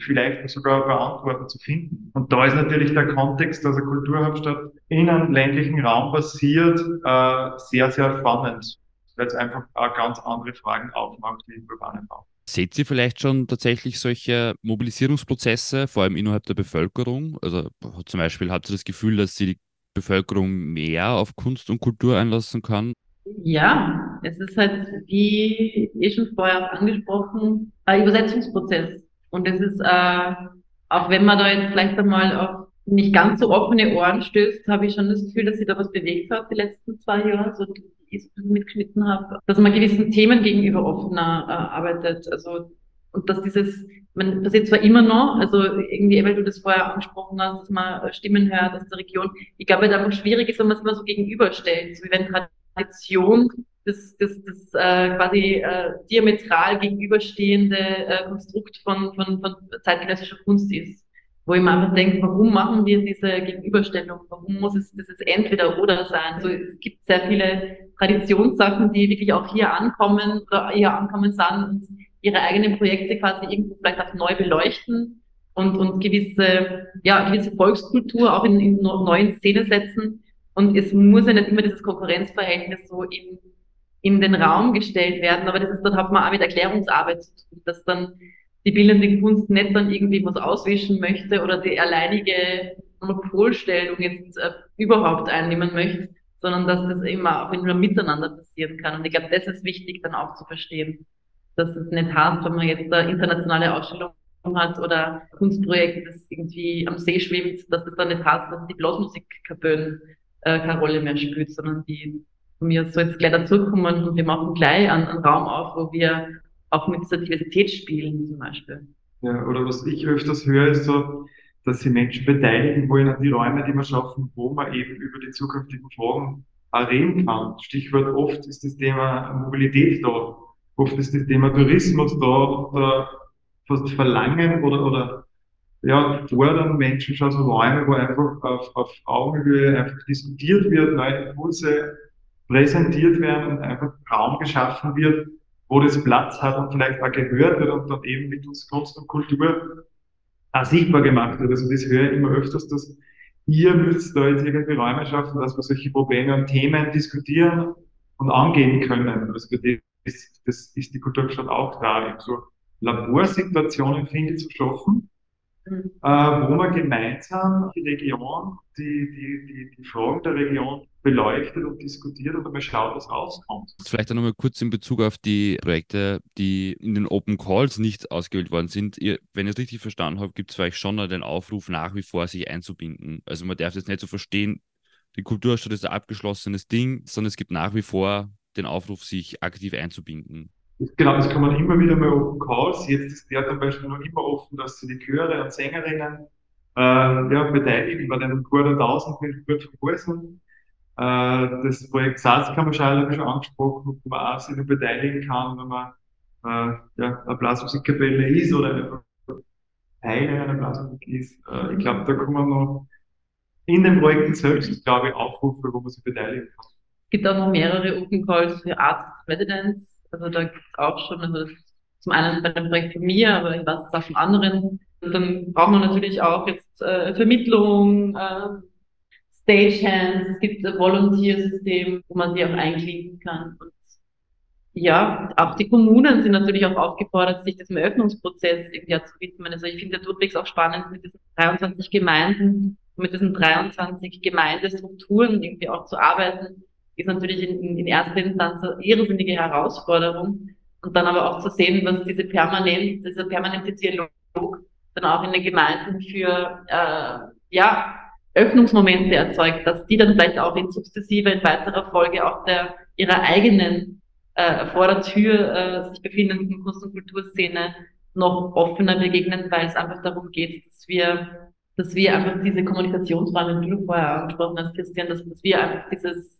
vielleicht sogar Antworten zu finden. Und da ist natürlich der Kontext, dass eine Kulturhauptstadt in einem ländlichen Raum passiert, äh, sehr, sehr spannend, weil es einfach auch ganz andere Fragen aufmacht wie im urbanen Raum. Seht ihr vielleicht schon tatsächlich solche Mobilisierungsprozesse, vor allem innerhalb der Bevölkerung? Also zum Beispiel habt ihr das Gefühl, dass sie die Bevölkerung mehr auf Kunst und Kultur einlassen kann? Ja, es ist halt, wie eh schon vorher angesprochen, ein Übersetzungsprozess. Und es ist, äh, auch wenn man da jetzt vielleicht einmal auf nicht ganz so offene Ohren stößt, habe ich schon das Gefühl, dass sich da was bewegt hat die letzten zwei Jahre. So ich mitgeschnitten habe, dass man gewissen Themen gegenüber offener äh, arbeitet. Also und dass dieses, man passiert zwar immer noch, also irgendwie, weil du das vorher angesprochen hast, dass man Stimmen hört aus der Region. Ich glaube, es einfach schwierig ist, wenn man es immer so gegenüberstellt, so wie wenn Tradition das, das, das äh, quasi äh, diametral gegenüberstehende äh, Konstrukt von, von, von zeitgenössischer Kunst ist wo ich mir einfach denke, warum machen wir diese Gegenüberstellung? Warum muss es dieses entweder oder sein? Also es gibt sehr viele Traditionssachen, die wirklich auch hier ankommen oder hier ankommen sind und ihre eigenen Projekte quasi irgendwo vielleicht auch neu beleuchten und, und gewisse, ja, gewisse Volkskultur auch in, in neuen Szene setzen. Und es muss ja nicht immer dieses Konkurrenzverhältnis so in in den Raum gestellt werden. Aber das ist, dann hat man auch mit Erklärungsarbeit zu tun, dass dann die bildende Kunst nicht dann irgendwie was auswischen möchte oder die alleinige Monopolstellung jetzt äh, überhaupt einnehmen möchte, sondern dass das immer auch einem Miteinander passieren kann. Und ich glaube, das ist wichtig dann auch zu verstehen, dass es nicht heißt, wenn man jetzt eine internationale Ausstellung hat oder Kunstprojekt, das irgendwie am See schwimmt, dass das dann nicht heißt, dass die Blasmusikkapellen äh, keine Rolle mehr spielt, sondern die von mir so jetzt gleich dazukommen und wir machen gleich einen, einen Raum auf, wo wir auch mit dieser Diversität spielen zum Beispiel. Ja, oder was ich öfters höre, ist so, dass sie Menschen beteiligen wollen an die Räume, die wir schaffen, wo man eben über die zukünftigen Fragen reden kann. Stichwort oft ist das Thema Mobilität da, oft ist das Thema Tourismus da, oder fast verlangen oder, oder ja, fordern Menschen schon so Räume, wo einfach auf, auf Augenhöhe einfach diskutiert wird, neue Impulse präsentiert werden und einfach Raum geschaffen wird, wo das Platz hat und vielleicht auch gehört wird und dann eben mit uns Kunst und Kultur auch sichtbar gemacht wird. Also das höre ich immer öfters, dass ihr müsst da jetzt irgendwie Räume schaffen, dass wir solche Probleme und Themen diskutieren und angehen können. Also das, das ist die Kulturstadt auch da, eben so Laborsituationen, finde ich, zu schaffen, mhm. äh, wo man gemeinsam die Region, die, die, die, die Fragen der Region beleuchtet und diskutiert und einmal schaut, was rauskommt. Vielleicht auch nochmal kurz in Bezug auf die Projekte, die in den Open Calls nicht ausgewählt worden sind. Ihr, wenn ich es richtig verstanden habe, gibt es vielleicht schon den Aufruf, nach wie vor sich einzubinden. Also man darf das nicht so verstehen, die Kulturstadt ist ein abgeschlossenes Ding, sondern es gibt nach wie vor den Aufruf, sich aktiv einzubinden. Genau, das kann man immer wieder mal Open Calls. Jetzt ist der zum Beispiel noch immer offen, dass sie die Chöre und Sängerinnen äh, ja, beteiligen bei den Chor der 1000 mit Kurt von Bolsen. Äh, das Projekt Salzkammerschale habe ich schon angesprochen, wo man auch sich beteiligen kann, wenn man äh, ja, eine Blasmusikkapelle ist oder einfach Teil einer Blasmusik ist. Äh, ich glaube, da kann man noch in den Projekten selbst, glaube ich, Aufrufe, wo man sich beteiligen kann. Es gibt auch noch mehrere Open Calls für Artist Residence. Also da gibt es auch schon, also zum einen bei dem Projekt von mir, aber ich weiß es auch von anderen. Und dann braucht man natürlich auch jetzt äh, Vermittlung, äh, Stagehands, es gibt ein Volunteer-System, wo man sich auch einklinken kann. Und ja, auch die Kommunen sind natürlich auch aufgefordert, sich diesem Eröffnungsprozess irgendwie zu widmen. Also ich finde der Ludwigs auch spannend mit diesen 23 Gemeinden, mit diesen 23 Gemeindestrukturen irgendwie auch zu arbeiten, ist natürlich in, in erster Instanz eine irrsinnige Herausforderung. Und dann aber auch zu sehen, was diese permanent, dieser permanente Dialog dann auch in den Gemeinden für äh, ja, Öffnungsmomente erzeugt, dass die dann vielleicht auch in sukzessive, in weiterer Folge auch der ihrer eigenen äh, vor der Tür äh, sich befindenden Kunst- und Kulturszene noch offener begegnen, weil es einfach darum geht, dass wir, dass wir einfach diese Kommunikationsräume, die du vorher angesprochen hast, Christian, dass, dass wir einfach dieses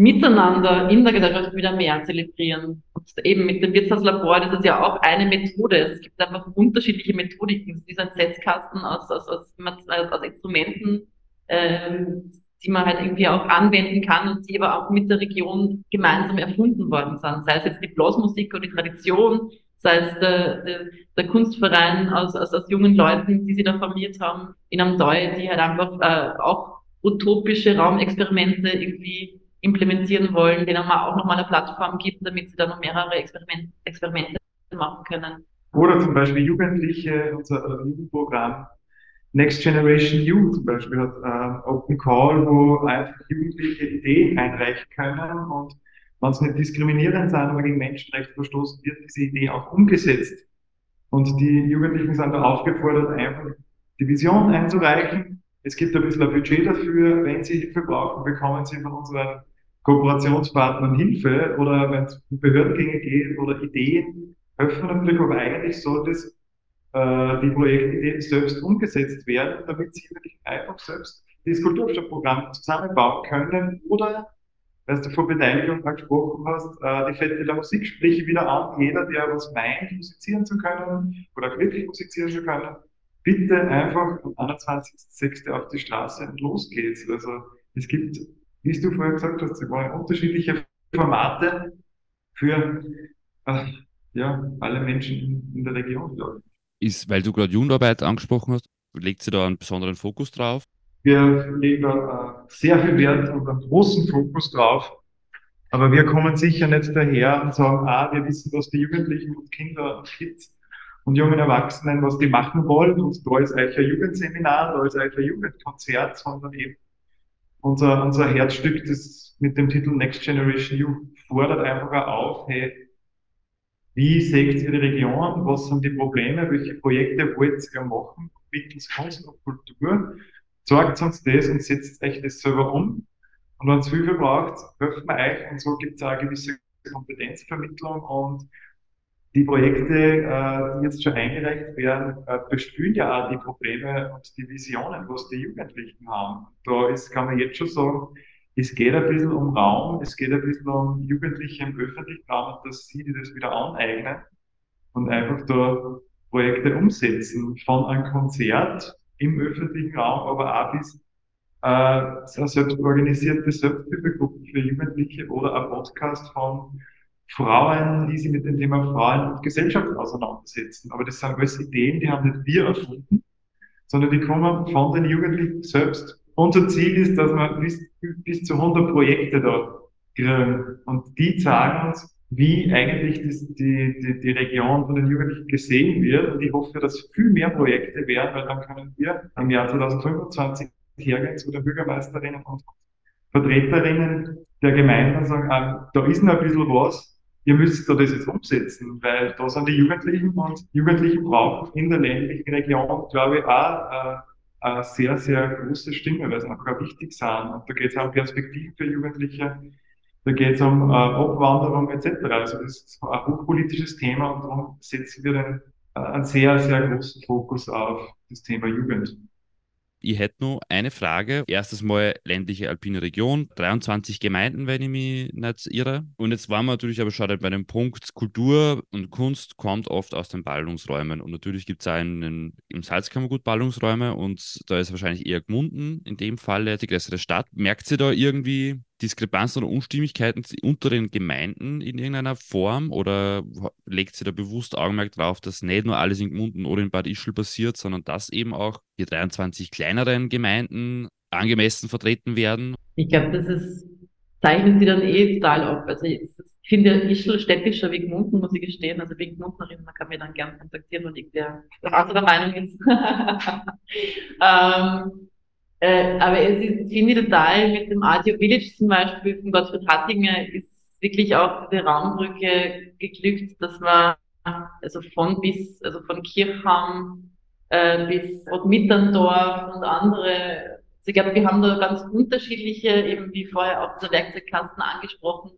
Miteinander in der Gesellschaft wieder mehr zelebrieren. Und eben mit dem Wirtshauslabor, das ist ja auch eine Methode. Es gibt einfach unterschiedliche Methodiken. Es ist ein Setzkasten aus, aus, aus, aus Instrumenten, ähm, die man halt irgendwie auch anwenden kann und die aber auch mit der Region gemeinsam erfunden worden sind. Sei es jetzt die Blasmusik oder die Tradition, sei es der, der, der Kunstverein aus, aus, aus jungen Leuten, die sie da formiert haben in einem Deu, die halt einfach äh, auch utopische Raumexperimente irgendwie implementieren wollen, denen man auch nochmal eine Plattform gibt, damit sie da noch mehrere Experiment, Experimente machen können. Oder zum Beispiel Jugendliche, unser Jugendprogramm Next Generation You zum Beispiel hat äh, Open Call, wo einfach Jugendliche Ideen einreichen können und wenn es nicht diskriminierend sein oder gegen Menschenrechte verstoßen wird, diese Idee auch umgesetzt. Und die Jugendlichen sind da aufgefordert, einfach die Vision einzureichen. Es gibt ein bisschen ein Budget dafür. Wenn sie Hilfe brauchen, bekommen sie von unseren Kooperationspartnern Hilfe oder wenn es um Behördengänge geht oder Ideen, helfen aber eigentlich sollte es äh, die Projektideen selbst umgesetzt werden, damit sie wirklich einfach selbst das Kulturstadtprogramm zusammenbauen können oder, weil du vor Beteiligung gesprochen hast, äh, die Fette der Musik spreche wieder an, jeder, der was meint, musizieren zu können oder wirklich musizieren zu können, bitte einfach am 21.06. auf die Straße und los geht's. Also es gibt, wie du vorher gesagt hast, unterschiedliche Formate für äh, ja, alle Menschen in der Region, glaube ich ist, weil du gerade Jugendarbeit angesprochen hast, legt sie da einen besonderen Fokus drauf? Wir legen da äh, sehr viel Wert und einen großen Fokus drauf, Aber wir kommen sicher nicht daher und sagen, ah, wir wissen, was die Jugendlichen und Kinder und Kids und jungen Erwachsenen, was die machen wollen. Und da ist euch ein Jugendseminar, da ist euch ein Jugendkonzert, sondern eben unser, unser Herzstück, das mit dem Titel Next Generation Youth fordert einfach auch auf, hey, wie seht ihr die Region? Was sind die Probleme? Welche Projekte wollt ihr machen mittels Kunst und Kultur? Zeigt uns das und setzt euch das selber um. Und wenn es Hilfe braucht, helfen wir euch. Und so gibt es auch eine gewisse Kompetenzvermittlung und die Projekte, äh, die jetzt schon eingereicht werden, äh, bespülen ja auch die Probleme und die Visionen, was die Jugendlichen haben. Da ist, kann man jetzt schon sagen, es geht ein bisschen um Raum, es geht ein bisschen um Jugendliche im öffentlichen Raum, dass sie die das wieder aneignen und einfach da Projekte umsetzen. Von einem Konzert im öffentlichen Raum, aber auch bis äh, so selbst organisierte Selbsthilfegruppen für Jugendliche oder ein Podcast von Frauen, die sich mit dem Thema Frauen und Gesellschaft auseinandersetzen. Aber das sind alles Ideen, die haben nicht wir erfunden, sondern die kommen von den Jugendlichen selbst. Unser Ziel ist, dass wir bis, bis zu 100 Projekte da kriegen. Und die zeigen uns, wie eigentlich die, die, die Region von den Jugendlichen gesehen wird. Und ich hoffe, dass viel mehr Projekte werden, weil dann können wir im Jahr 2025 hergehen zu den Bürgermeisterinnen und Vertreterinnen der Gemeinden und sagen, ah, da ist noch ein bisschen was, ihr müsst da das jetzt umsetzen, weil da sind die Jugendlichen und Jugendliche brauchen in der ländlichen Region, glaube ich, auch äh, eine sehr, sehr große Stimme, weil sie einfach wichtig sind. Und da geht es um Perspektiven für Jugendliche, da geht es um äh, Abwanderung etc. Also das ist ein hochpolitisches Thema und darum setzen wir den, äh, einen sehr, sehr großen Fokus auf das Thema Jugend. Ich hätte noch eine Frage. Erstes Mal ländliche alpine Region, 23 Gemeinden, wenn ich mich nicht irre. Und jetzt waren wir natürlich aber schon bei dem Punkt, Kultur und Kunst kommt oft aus den Ballungsräumen. Und natürlich gibt es einen, im Salzkammergut Ballungsräume und da ist wahrscheinlich eher Gmunden, in dem Fall die größere Stadt. Merkt sie da irgendwie Diskrepanzen oder Unstimmigkeiten unter den Gemeinden in irgendeiner Form oder legt sie da bewusst Augenmerk drauf, dass nicht nur alles in Gmunden oder in Bad Ischl passiert, sondern dass eben auch die 23 kleineren Gemeinden angemessen vertreten werden? Ich glaube, das ist, zeichnet sie dann eh total ab. Also ich finde Ischl städtischer wie Gmunden, muss ich gestehen. Also wie Gmundnerin, man kann mich dann gerne kontaktieren, wenn irgendwer anderer Meinung ist. ähm, äh, aber es ist, finde ich total, mit dem Audio Village zum Beispiel von Gottfried Hattinger ist wirklich auch diese Raumbrücke geglückt, dass man also von bis, also von Kirchheim äh, bis Mitterndorf und andere, also ich glaube, wir haben da ganz unterschiedliche, eben wie vorher auch der Werkzeugkasten angesprochen,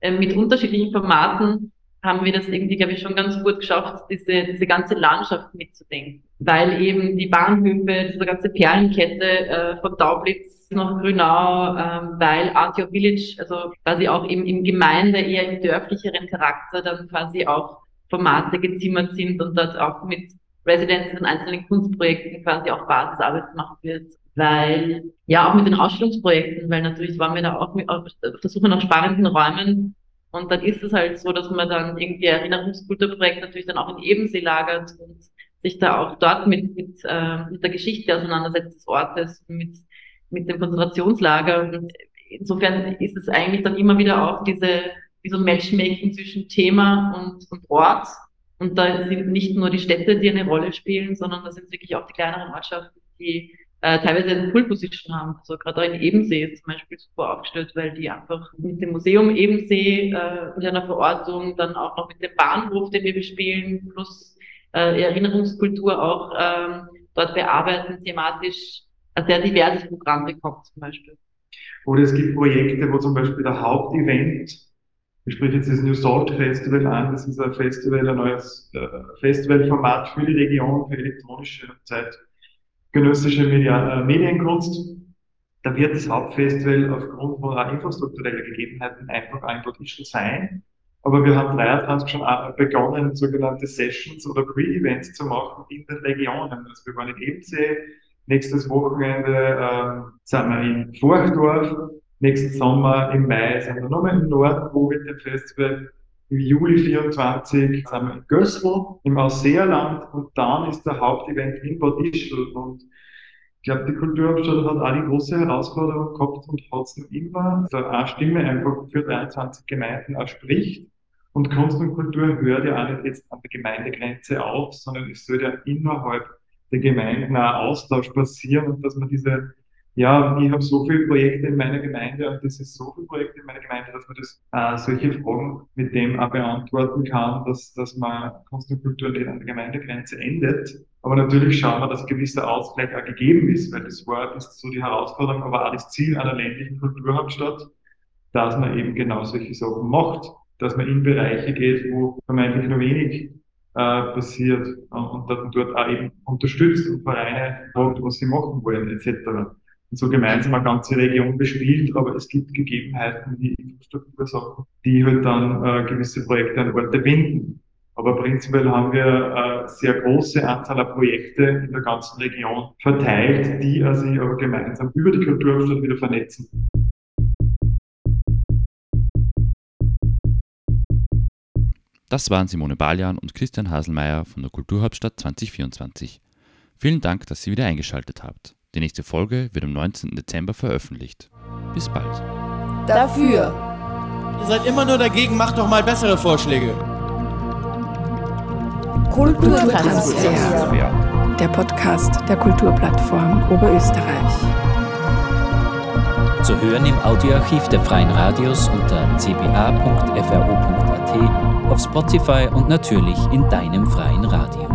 äh, mit unterschiedlichen Formaten haben wir das irgendwie, glaube ich, schon ganz gut geschafft, diese, diese ganze Landschaft mitzudenken. Weil eben die Bahnhöfe, diese ganze Perlenkette äh, von Daublitz nach Grünau, ähm, weil Antioch Village, also quasi auch im, im Gemeinde, eher im dörflicheren Charakter dann quasi auch Formate gezimmert sind und dort auch mit Residenzen und einzelnen Kunstprojekten quasi auch Basisarbeit gemacht wird. Weil, ja, auch mit den Ausstellungsprojekten, weil natürlich waren wir da auch mit, auf der Suche nach spannenden Räumen, und dann ist es halt so, dass man dann irgendwie Erinnerungskulturprojekt natürlich dann auch in Ebensee lagert und sich da auch dort mit, mit, äh, mit der Geschichte auseinandersetzt des Ortes, mit, mit dem Konzentrationslager. Und insofern ist es eigentlich dann immer wieder auch diese, wie so ein Matchmaking zwischen Thema und, und Ort. Und da sind nicht nur die Städte, die eine Rolle spielen, sondern da sind wirklich auch die kleineren Ortschaften, die äh, teilweise eine Pool-Position haben. Also gerade in Ebensee zum Beispiel super aufgestellt, weil die einfach mit dem Museum Ebensee äh, mit einer Verortung, dann auch noch mit dem Bahnhof, den wir bespielen, plus äh, Erinnerungskultur auch ähm, dort bearbeiten, thematisch ein sehr diverses Programm bekommt zum Beispiel. Oder es gibt Projekte, wo zum Beispiel der Hauptevent, ich spreche jetzt das New Salt Festival an, das ist ein Festival, ein neues äh, Festivalformat für die Region, für elektronische Zeit genössische Media, äh, Medienkunst. Da wird das Hauptfestival aufgrund von infrastruktureller Gegebenheiten einfach ein Ischl sein. Aber wir haben 23 schon begonnen, sogenannte Sessions oder Pre-Events zu machen in den Regionen. Also wir waren in Ebensee, nächstes Wochenende äh, sind wir in Forchdorf, nächsten Sommer im Mai sind wir nochmal im Norden, wo wir dem Festival im Juli 24 sind wir in Gössel im Ausseerland und dann ist der Hauptevent in Bad Ischl und Ich glaube, die Kulturhauptstadt hat auch die große Herausforderung gehabt und hat es immer, da eine Stimme einfach für 23 Gemeinden auch spricht. Und Kunst und Kultur hört ja auch nicht jetzt an der Gemeindegrenze auf, sondern es soll ja innerhalb der Gemeinden auch Austausch passieren und dass man diese ja, ich habe so viele Projekte in meiner Gemeinde und das ist so viele Projekte in meiner Gemeinde, dass man das äh, solche Fragen mit dem auch beantworten kann, dass, dass man Kunst und Kultur nicht an der Gemeindegrenze endet. Aber natürlich schauen wir, dass ein gewisser Ausgleich auch gegeben ist, weil das war das ist so die Herausforderung, aber auch das Ziel einer ländlichen Kulturhauptstadt, dass man eben genau solche Sachen macht, dass man in Bereiche geht, wo vermeintlich nur wenig äh, passiert und dann dort auch eben unterstützt und Vereine fragt, was sie machen wollen, etc so gemeinsam eine ganze Region bespielt, aber es gibt Gegebenheiten wie Infrastruktursachen, die halt dann äh, gewisse Projekte an Orte binden. Aber prinzipiell haben wir eine sehr große Anzahl an Projekte in der ganzen Region verteilt, die sich aber gemeinsam über die Kulturhauptstadt wieder vernetzen. Das waren Simone Balian und Christian Haselmeier von der Kulturhauptstadt 2024. Vielen Dank, dass ihr wieder eingeschaltet habt. Die nächste Folge wird am 19. Dezember veröffentlicht. Bis bald. Dafür. Ihr seid immer nur dagegen, macht doch mal bessere Vorschläge. Kulturtransfer. Der Podcast der Kulturplattform Oberösterreich. Zu hören im Audioarchiv der Freien Radios unter cba.fro.at, auf Spotify und natürlich in deinem freien Radio.